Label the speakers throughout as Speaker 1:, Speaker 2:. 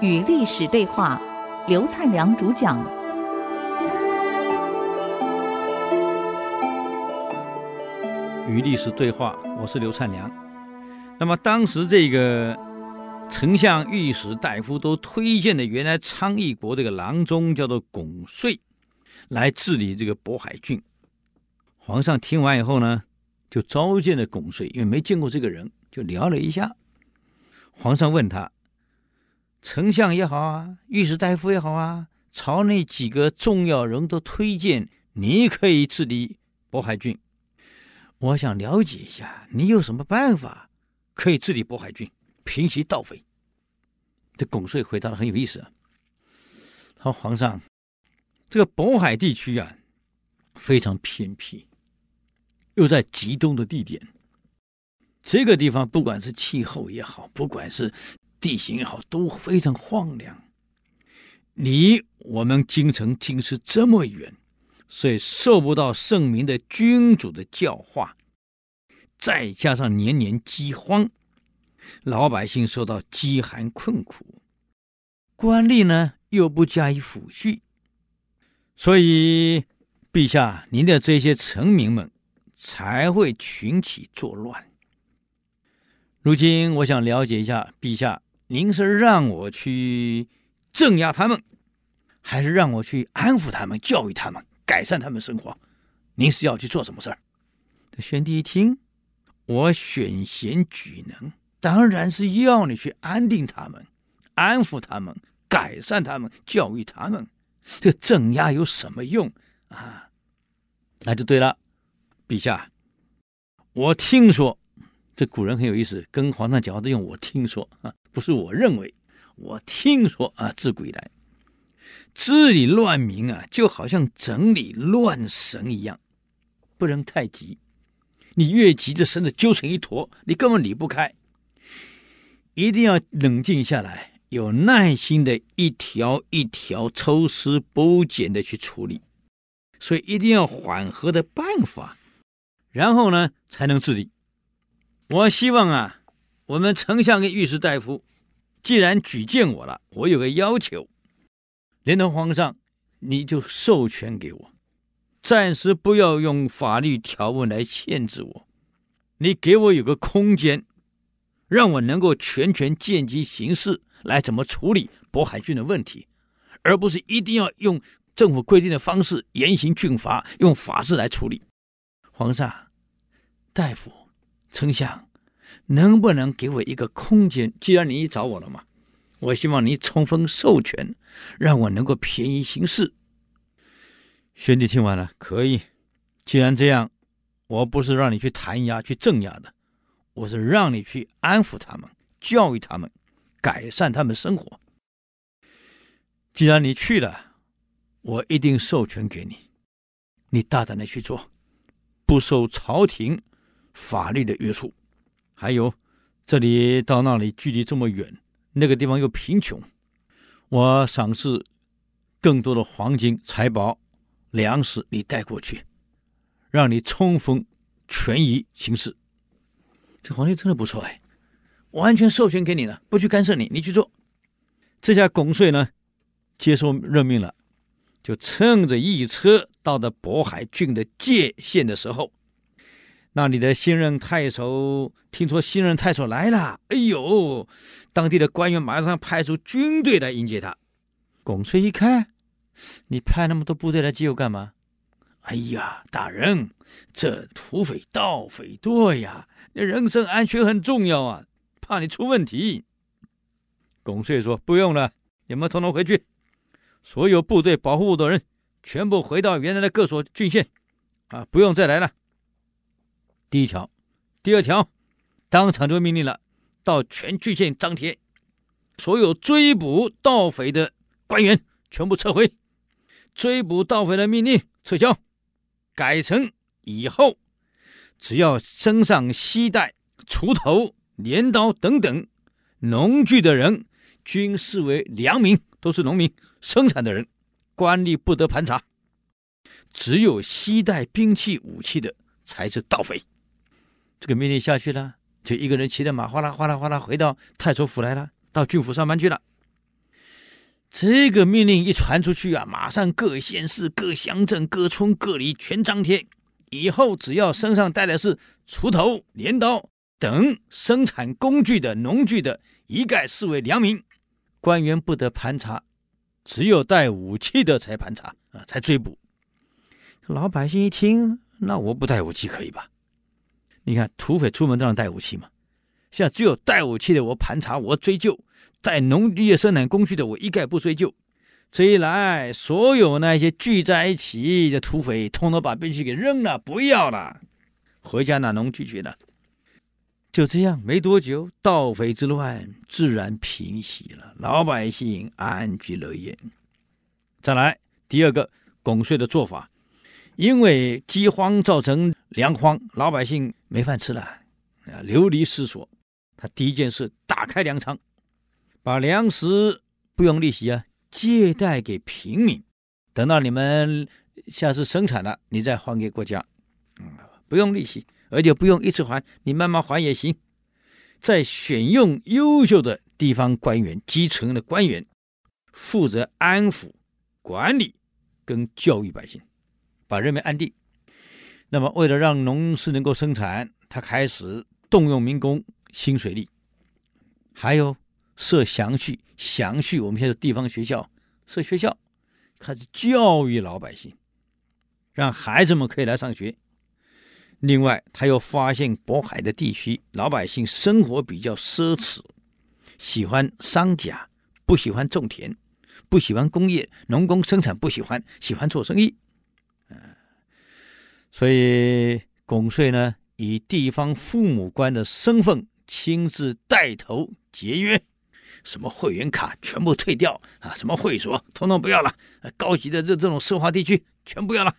Speaker 1: 与历史对话，刘灿良主讲。
Speaker 2: 与历史对话，我是刘灿良。那么当时这个丞相、御史大夫都推荐的原来昌邑国这个郎中叫做巩遂，来治理这个渤海郡。皇上听完以后呢，就召见了巩遂，因为没见过这个人，就聊了一下。皇上问他：“丞相也好啊，御史大夫也好啊，朝内几个重要人都推荐你可以治理渤海郡。我想了解一下，你有什么办法可以治理渤海郡，平息盗匪？”这巩遂回答的很有意思啊。他说：“皇上，这个渤海地区啊，非常偏僻。”又在极东的地点，这个地方不管是气候也好，不管是地形也好，都非常荒凉。离我们京城京师这么远，所以受不到圣明的君主的教化，再加上年年饥荒，老百姓受到饥寒困苦，官吏呢又不加以抚恤，所以陛下您的这些臣民们。才会群起作乱。如今我想了解一下，陛下，您是让我去镇压他们，还是让我去安抚他们、教育他们、改善他们生活？您是要去做什么事儿？这宣帝一听，我选贤举能，当然是要你去安定他们、安抚他们、改善他们、教育他们。这镇压有什么用啊？那就对了。陛下，我听说，这古人很有意思，跟皇上讲话都用“我听说”啊，不是我认为，我听说啊，自古以来，治理乱民啊，就好像整理乱绳一样，不能太急，你越急这绳子揪成一坨，你根本理不开，一定要冷静下来，有耐心的一条一条抽丝剥茧的去处理，所以一定要缓和的办法。然后呢，才能治理。我希望啊，我们丞相跟御史大夫，既然举荐我了，我有个要求，连同皇上，你就授权给我，暂时不要用法律条文来限制我，你给我有个空间，让我能够全权见机行事，来怎么处理渤海郡的问题，而不是一定要用政府规定的方式严刑峻法，用法制来处理。皇上、大夫、丞相，能不能给我一个空间？既然你找我了嘛，我希望你充分授权，让我能够便宜行事。宣帝听完了，可以。既然这样，我不是让你去弹压、去镇压的，我是让你去安抚他们、教育他们、改善他们生活。既然你去了，我一定授权给你，你大胆的去做。不受朝廷法律的约束，还有这里到那里距离这么远，那个地方又贫穷，我赏赐更多的黄金财宝、粮食，你带过去，让你冲锋权宜行事。这皇帝真的不错哎，完全授权给你了，不去干涉你，你去做。这下拱遂呢，接受任命了。就乘着一车到的渤海郡的界限的时候，那里的新任太守听说新任太守来了，哎呦，当地的官员马上派出军队来迎接他。巩遂一看，你派那么多部队来接我干嘛？哎呀，大人，这土匪盗匪多呀，那人身安全很重要啊，怕你出问题。巩遂说：“不用了，你们统统回去。”所有部队保护我的人，全部回到原来的各所郡县，啊，不用再来了。第一条，第二条，当场就命令了，到全郡县张贴，所有追捕盗匪的官员全部撤回，追捕盗匪的命令撤销，改成以后只要身上携带锄头、镰刀等等农具的人，均视为良民。都是农民生产的人，官吏不得盘查。只有携带兵器武器的才是盗匪。这个命令下去了，就一个人骑着马哗啦哗啦哗啦回到太守府来了，到郡府上班去了。这个命令一传出去啊，马上各县市、各乡镇、各村各里全张贴。以后只要身上带的是锄头、镰刀等生产工具的农具的，一概视为良民，官员不得盘查，只有带武器的才盘查啊，才追捕。老百姓一听，那我不带武器可以吧？你看土匪出门都让带武器嘛，现在只有带武器的我盘查，我追究；带农业生产工具的我一概不追究。这一来，所有那些聚在一起的土匪，通通把兵器给扔了，不要了，回家拿农具去了。就这样，没多久，盗匪之乱自然平息了，老百姓安居乐业。再来第二个，拱税的做法，因为饥荒造成粮荒，老百姓没饭吃了，啊，流离失所。他第一件事，打开粮仓，把粮食不用利息啊。借贷给平民，等到你们下次生产了，你再还给国家，嗯，不用利息，而且不用一次还，你慢慢还也行。再选用优秀的地方官员、基层的官员，负责安抚、管理跟教育百姓，把人民安定。那么，为了让农事能够生产，他开始动用民工、新水利，还有。设详序，详序，我们现在地方学校设学校，开始教育老百姓，让孩子们可以来上学。另外，他又发现渤海的地区老百姓生活比较奢侈，喜欢商贾，不喜欢种田，不喜欢工业，农工生产不喜欢，喜欢做生意。所以巩帅呢，以地方父母官的身份亲自带头节约。什么会员卡全部退掉啊！什么会所统统不要了，高级的这这种奢华地区全不要了。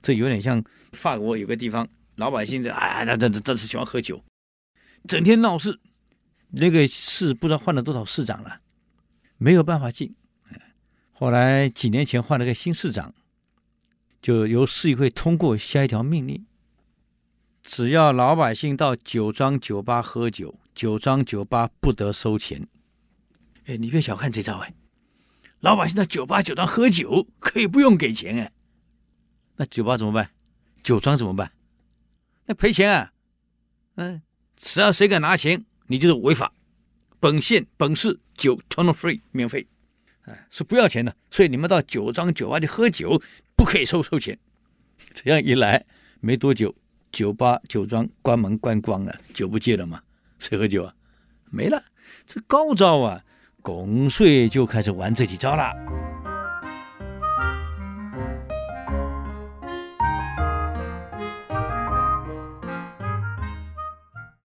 Speaker 2: 这有点像法国有个地方，老百姓的哎，那那那真是喜欢喝酒，整天闹事。那个市不知道换了多少市长了，没有办法进。后来几年前换了个新市长，就由市议会通过下一条命令：只要老百姓到酒庄酒吧喝酒，酒庄酒吧不得收钱。哎，你别小看这招哎！老百姓到酒吧酒庄喝酒可以不用给钱哎，那酒吧怎么办？酒庄怎么办？那赔钱啊！嗯，只要谁敢拿钱，你就是违法。本县本市酒统统 free 免费，哎，是不要钱的。所以你们到酒庄酒吧去喝酒，不可以收收钱。这样一来，没多久，酒吧酒庄关门关光了，酒不借了嘛，谁喝酒啊？没了，这高招啊！拱税就开始玩这几招了。